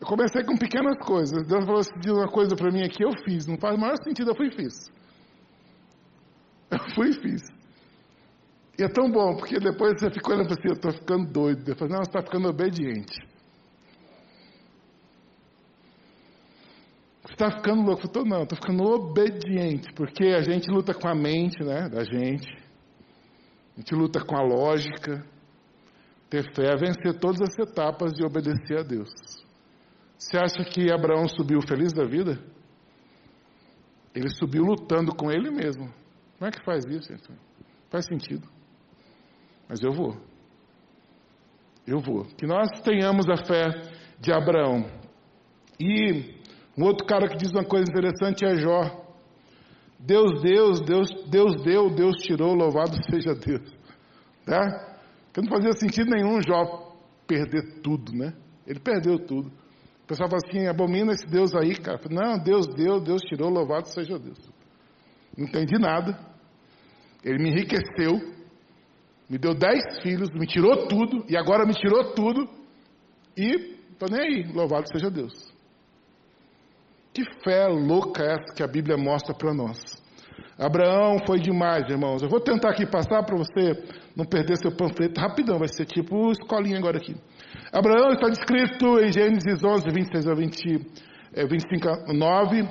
Eu comecei com pequenas coisas. Deus falou assim, diz uma coisa para mim aqui, eu fiz. Não faz o maior sentido, eu fui e fiz. Eu fui e fiz. E é tão bom, porque depois você fica olhando assim, eu estou ficando doido. Falo, não, você está ficando obediente. Está ficando louco? Eu tô, não, estou ficando obediente, porque a gente luta com a mente né, da gente. A gente luta com a lógica. Ter fé é vencer todas as etapas de obedecer a Deus. Você acha que Abraão subiu feliz da vida? Ele subiu lutando com ele mesmo. Como é que faz isso, então? Faz sentido. Mas eu vou. Eu vou. Que nós tenhamos a fé de Abraão. E um outro cara que diz uma coisa interessante é Jó. Deus, Deus, Deus, Deus deu, Deus tirou, louvado *laughs* seja Deus. Né? Porque não fazia sentido nenhum Jó perder tudo, né? Ele perdeu tudo. O pessoal fala assim, abomina esse Deus aí, cara. Não, Deus deu, Deus tirou, louvado seja Deus. Não entendi nada. Ele me enriqueceu, me deu dez filhos, me tirou tudo, e agora me tirou tudo, e estou nem aí, louvado seja Deus. Que fé louca é essa que a Bíblia mostra para nós. Abraão foi demais, irmãos. Eu vou tentar aqui passar para você não perder seu panfleto rapidão, vai ser tipo escolinha agora aqui. Abraão está descrito em Gênesis 11, 26 a 20, é, 25 a 9. Se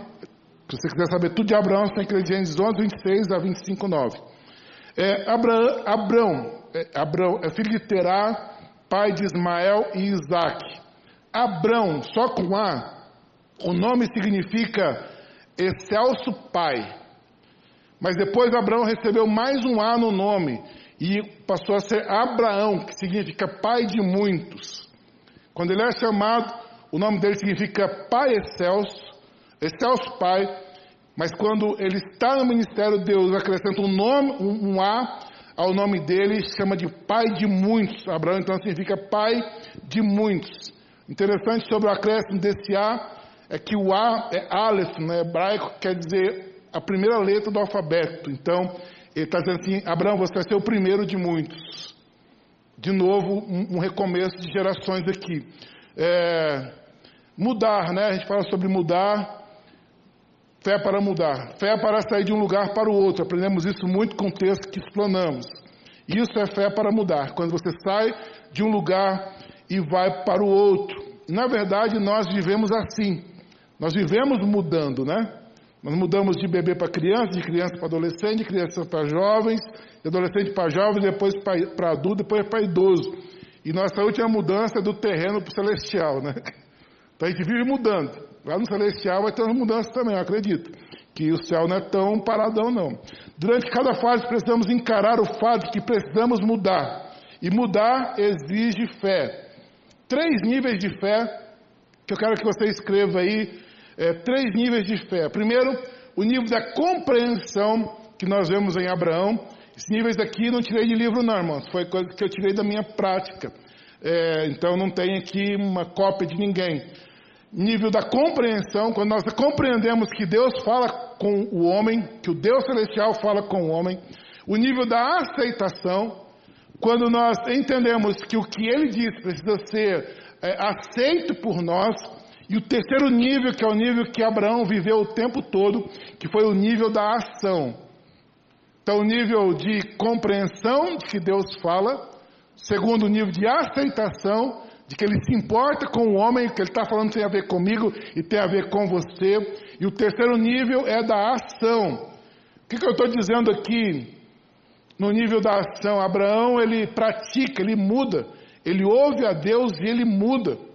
você quiser saber tudo de Abraão, você tem que ler Gênesis 11, 26 a 25, 9. É, Abraão, Abraão, é, Abraão é filho de Terá, pai de Ismael e Isaac. Abraão, só com A, o nome significa excelso pai. Mas depois Abraão recebeu mais um A no nome e passou a ser Abraão, que significa pai de muitos. Quando ele é chamado, o nome dele significa pai excelso, excelso pai, mas quando ele está no ministério, Deus acrescenta um nome, um, A ao nome dele, chama de pai de muitos. Abraão então significa pai de muitos. Interessante sobre o acréscimo desse A é que o A é Aleph no hebraico, quer dizer a primeira letra do alfabeto. Então, ele está dizendo assim: Abraão, você vai ser o primeiro de muitos. De novo, um, um recomeço de gerações aqui. É, mudar, né? A gente fala sobre mudar. Fé para mudar. Fé para sair de um lugar para o outro. Aprendemos isso muito com o texto que explanamos. Isso é fé para mudar. Quando você sai de um lugar e vai para o outro. Na verdade, nós vivemos assim. Nós vivemos mudando, né? Nós mudamos de bebê para criança, de criança para adolescente, de criança para jovens, de adolescente para jovens, depois para adulto, depois para idoso. E nossa última mudança é do terreno para o celestial, né? *laughs* Então a gente vive mudando. Lá no celestial vai ter uma mudança também, eu acredito. Que o céu não é tão paradão, não. Durante cada fase precisamos encarar o fato de que precisamos mudar. E mudar exige fé. Três níveis de fé que eu quero que você escreva aí é, três níveis de fé. Primeiro, o nível da compreensão que nós vemos em Abraão. Esses níveis aqui não tirei de livro, não, irmãos. Foi coisa que eu tirei da minha prática. É, então não tem aqui uma cópia de ninguém. Nível da compreensão, quando nós compreendemos que Deus fala com o homem, que o Deus celestial fala com o homem. O nível da aceitação, quando nós entendemos que o que ele diz precisa ser é, aceito por nós, e o terceiro nível, que é o nível que Abraão viveu o tempo todo, que foi o nível da ação. Então, o nível de compreensão de que Deus fala. Segundo, o nível de aceitação, de que ele se importa com o homem, que ele está falando tem a ver comigo e tem a ver com você. E o terceiro nível é da ação. O que, que eu estou dizendo aqui? No nível da ação, Abraão ele pratica, ele muda, ele ouve a Deus e ele muda.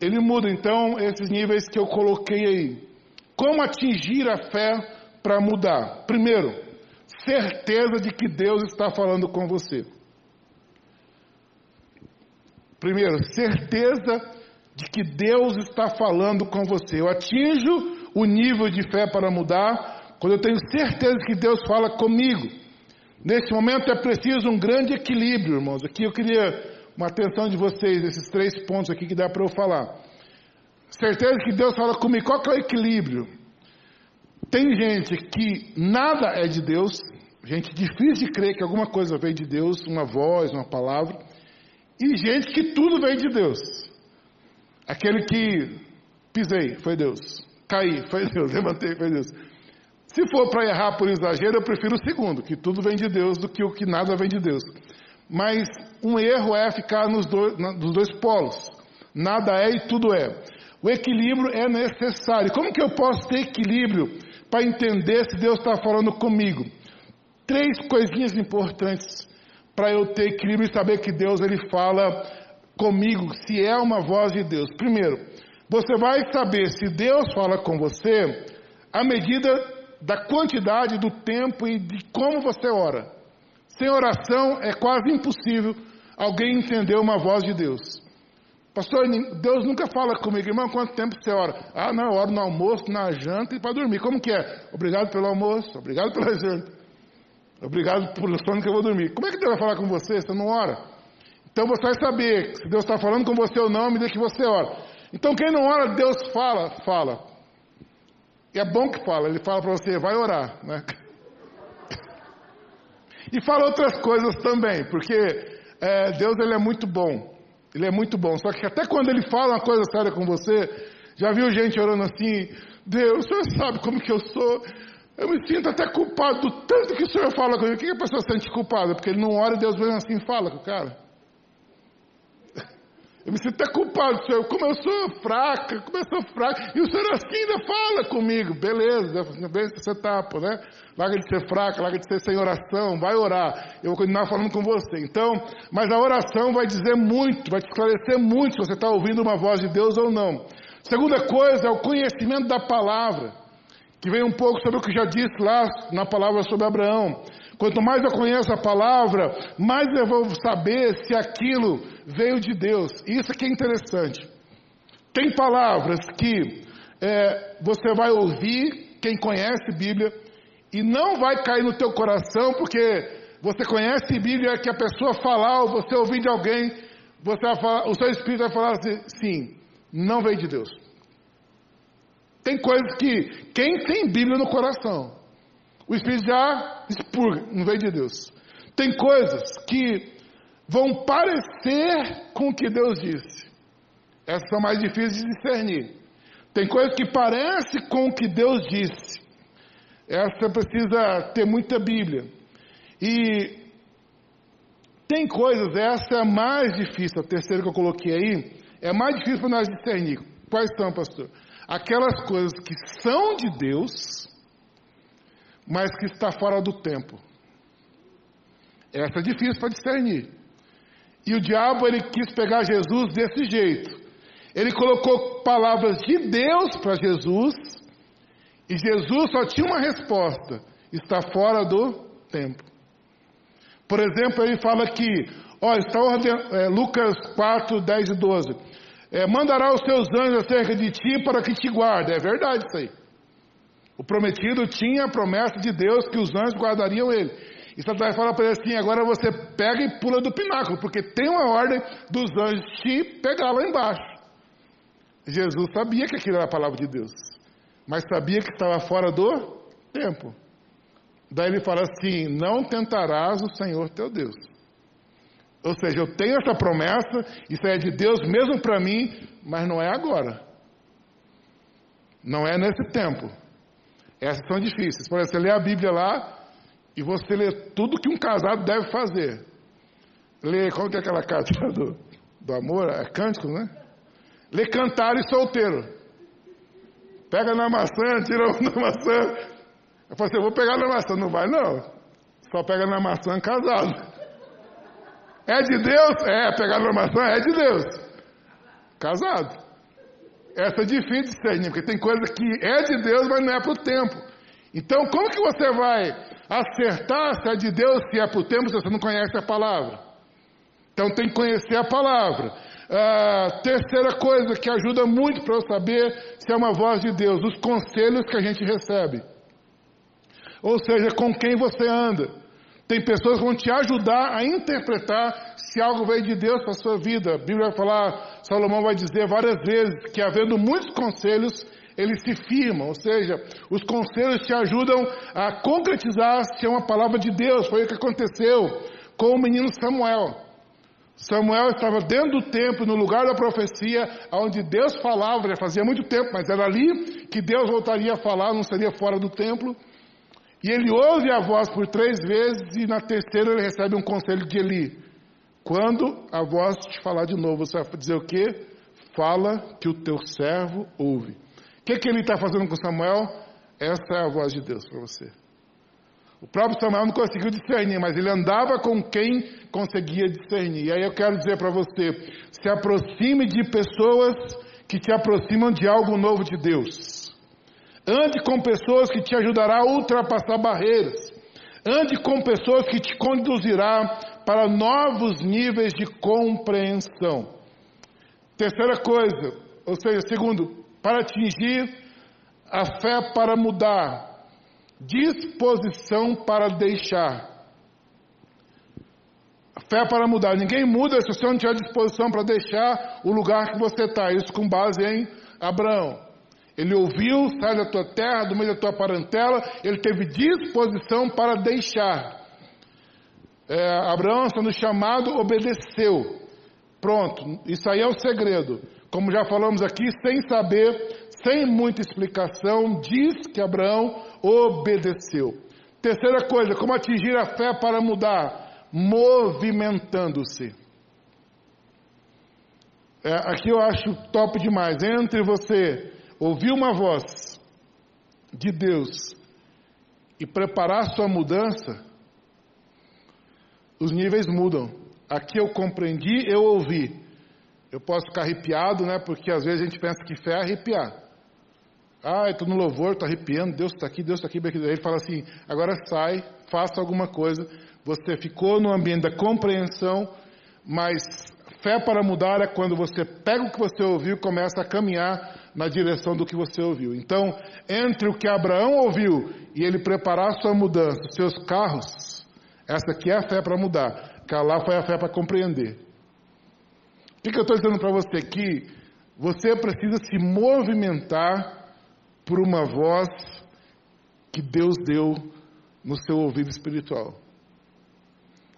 Ele muda então esses níveis que eu coloquei aí. Como atingir a fé para mudar? Primeiro, certeza de que Deus está falando com você. Primeiro, certeza de que Deus está falando com você. Eu atinjo o nível de fé para mudar quando eu tenho certeza que Deus fala comigo. Nesse momento é preciso um grande equilíbrio, irmãos. Aqui eu queria uma atenção de vocês, esses três pontos aqui que dá para eu falar. Certeza que Deus fala comigo, qual que é o equilíbrio? Tem gente que nada é de Deus, gente difícil de crer que alguma coisa veio de Deus, uma voz, uma palavra, e gente que tudo veio de Deus. Aquele que pisei, foi Deus. Caí, foi *laughs* Deus. Levantei, foi Deus. Se for para errar por exagero, eu prefiro o segundo, que tudo vem de Deus, do que o que nada vem de Deus. Mas um erro é ficar nos dois, dois polos. Nada é e tudo é. O equilíbrio é necessário. Como que eu posso ter equilíbrio para entender se Deus está falando comigo? Três coisinhas importantes para eu ter equilíbrio e saber que Deus ele fala comigo, se é uma voz de Deus. Primeiro, você vai saber se Deus fala com você à medida da quantidade do tempo e de como você ora. Sem oração é quase impossível alguém entender uma voz de Deus. Pastor, Deus nunca fala comigo, irmão, quanto tempo você ora? Ah, não, eu oro no almoço, na janta e para dormir. Como que é? Obrigado pelo almoço, obrigado pela *laughs* janta, obrigado pelo sono que eu vou dormir. Como é que Deus vai falar com você? Você não ora? Então você vai saber se Deus está falando com você ou não, me deixa que você ora. Então quem não ora, Deus fala, fala. E é bom que fala, ele fala para você, vai orar, né? *laughs* E fala outras coisas também, porque é, Deus ele é muito bom. Ele é muito bom. Só que até quando ele fala uma coisa séria com você, já viu gente orando assim, Deus, o senhor sabe como que eu sou. Eu me sinto até culpado do tanto que o senhor fala comigo. O que a pessoa sente culpada? Porque ele não ora e Deus vem assim fala com o cara. Eu me sinto até culpado, Senhor, como eu sou fraca, como eu sou fraca. E o Senhor assim ainda fala comigo. Beleza, vem essa etapa, né? Larga de ser fraca, larga de ser sem oração, vai orar. Eu vou continuar falando com você. Então, mas a oração vai dizer muito, vai te esclarecer muito se você está ouvindo uma voz de Deus ou não. Segunda coisa é o conhecimento da palavra, que vem um pouco sobre o que já disse lá na palavra sobre Abraão. Quanto mais eu conheço a palavra, mais eu vou saber se aquilo veio de Deus. Isso aqui é interessante. Tem palavras que é, você vai ouvir, quem conhece Bíblia, e não vai cair no teu coração, porque você conhece Bíblia, que a pessoa falar, ou você ouvir de alguém, você falar, o seu espírito vai falar assim, sim, não veio de Deus. Tem coisas que, quem tem Bíblia no coração, o Espírito já expurga, não veio de Deus. Tem coisas que vão parecer com o que Deus disse. Essas são mais difíceis de discernir. Tem coisas que parecem com o que Deus disse. Essa precisa ter muita Bíblia. E tem coisas, essa é mais difícil, a terceira que eu coloquei aí, é mais difícil para nós discernir. Quais são, pastor? Aquelas coisas que são de Deus mas que está fora do tempo. Essa é difícil para discernir. E o diabo ele quis pegar Jesus desse jeito. Ele colocou palavras de Deus para Jesus e Jesus só tinha uma resposta: está fora do tempo. Por exemplo, ele fala que, ó, está orden, é, Lucas 4, 10 e 12. É, mandará os seus anjos acerca de ti para que te guardem. É verdade isso aí. O prometido tinha a promessa de Deus que os anjos guardariam ele. E Satanás fala para ele assim: agora você pega e pula do pináculo, porque tem uma ordem dos anjos te pegar lá embaixo. Jesus sabia que aquilo era a palavra de Deus, mas sabia que estava fora do tempo. Daí ele fala assim: não tentarás o Senhor teu Deus. Ou seja, eu tenho essa promessa, isso é de Deus mesmo para mim, mas não é agora. Não é nesse tempo. Essas são difíceis. Por exemplo, você lê a Bíblia lá e você lê tudo que um casado deve fazer. Lê, qual que é aquela carta *laughs* do, do amor? É cântico, né? Lê cantar e solteiro. Pega na maçã, tira na maçã. Eu falei assim, eu vou pegar na maçã. Não vai não. Só pega na maçã casado. É de Deus? É, pegar na maçã é de Deus. Casado. Essa é difícil de discernir, porque tem coisa que é de Deus, mas não é para o tempo. Então, como que você vai acertar se é de Deus, se é para o tempo, se você não conhece a palavra? Então, tem que conhecer a palavra. Ah, terceira coisa que ajuda muito para eu saber se é uma voz de Deus, os conselhos que a gente recebe. Ou seja, com quem você anda. Tem pessoas que vão te ajudar a interpretar se algo veio de Deus para a sua vida. A Bíblia vai falar, Salomão vai dizer várias vezes que havendo muitos conselhos, eles se firmam, ou seja, os conselhos te ajudam a concretizar se é uma palavra de Deus. Foi o que aconteceu com o menino Samuel. Samuel estava dentro do templo, no lugar da profecia, onde Deus falava, já fazia muito tempo, mas era ali que Deus voltaria a falar, não seria fora do templo. E ele ouve a voz por três vezes, e na terceira ele recebe um conselho de Eli. Quando a voz te falar de novo, você vai dizer o quê? Fala que o teu servo ouve. O que, que ele está fazendo com Samuel? Essa é a voz de Deus para você. O próprio Samuel não conseguiu discernir, mas ele andava com quem conseguia discernir. E aí eu quero dizer para você: se aproxime de pessoas que te aproximam de algo novo de Deus. Ande com pessoas que te ajudará a ultrapassar barreiras. Ande com pessoas que te conduzirá para novos níveis de compreensão. Terceira coisa, ou seja, segundo, para atingir a fé para mudar, disposição para deixar. Fé para mudar. Ninguém muda se você não tiver disposição para deixar o lugar que você está. Isso com base em Abraão. Ele ouviu, sai da tua terra, do meio da tua parentela, ele teve disposição para deixar. É, Abraão, sendo chamado, obedeceu. Pronto, isso aí é o segredo. Como já falamos aqui, sem saber, sem muita explicação, diz que Abraão obedeceu. Terceira coisa, como atingir a fé para mudar? Movimentando-se. É, aqui eu acho top demais. Entre você ouvir uma voz de Deus e preparar sua mudança, os níveis mudam. Aqui eu compreendi, eu ouvi. Eu posso ficar arrepiado, né? Porque às vezes a gente pensa que fé é arrepiar. Ah, estou no louvor, estou arrepiando, Deus está aqui, Deus está aqui. Ele fala assim: agora sai, faça alguma coisa. Você ficou no ambiente da compreensão, mas fé para mudar é quando você pega o que você ouviu e começa a caminhar na direção do que você ouviu. Então, entre o que Abraão ouviu e ele preparar sua mudança, seus carros, essa aqui é a fé para mudar. Lá foi a fé para compreender. O que, que eu estou dizendo para você aqui? Você precisa se movimentar por uma voz que Deus deu no seu ouvido espiritual.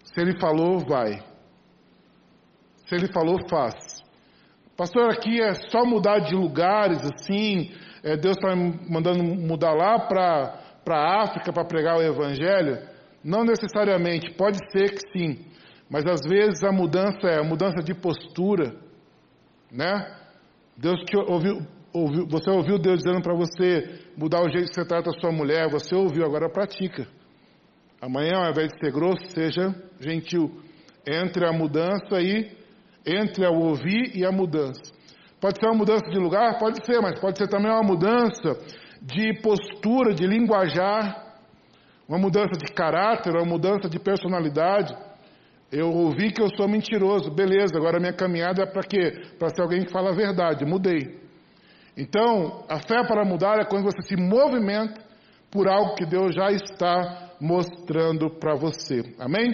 Se Ele falou, vai. Se Ele falou, faz. Pastor, aqui é só mudar de lugares assim. É, Deus está mandando mudar lá para a África para pregar o Evangelho? Não necessariamente, pode ser que sim. Mas às vezes a mudança é a mudança de postura, né? Deus que ouviu, ouviu, você ouviu Deus dizendo para você mudar o jeito que você trata a sua mulher, você ouviu, agora pratica. Amanhã, ao invés de ser grosso, seja gentil. Entre a mudança e entre o ouvir e a mudança. Pode ser uma mudança de lugar? Pode ser, mas pode ser também uma mudança de postura, de linguajar, uma mudança de caráter, uma mudança de personalidade. Eu ouvi que eu sou mentiroso, beleza, agora minha caminhada é para quê? Para ser alguém que fala a verdade, mudei. Então, a fé para mudar é quando você se movimenta por algo que Deus já está mostrando para você. Amém?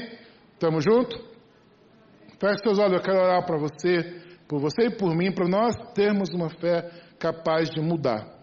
Estamos juntos? Feche seus olhos, eu quero orar para você, por você e por mim, para nós termos uma fé capaz de mudar.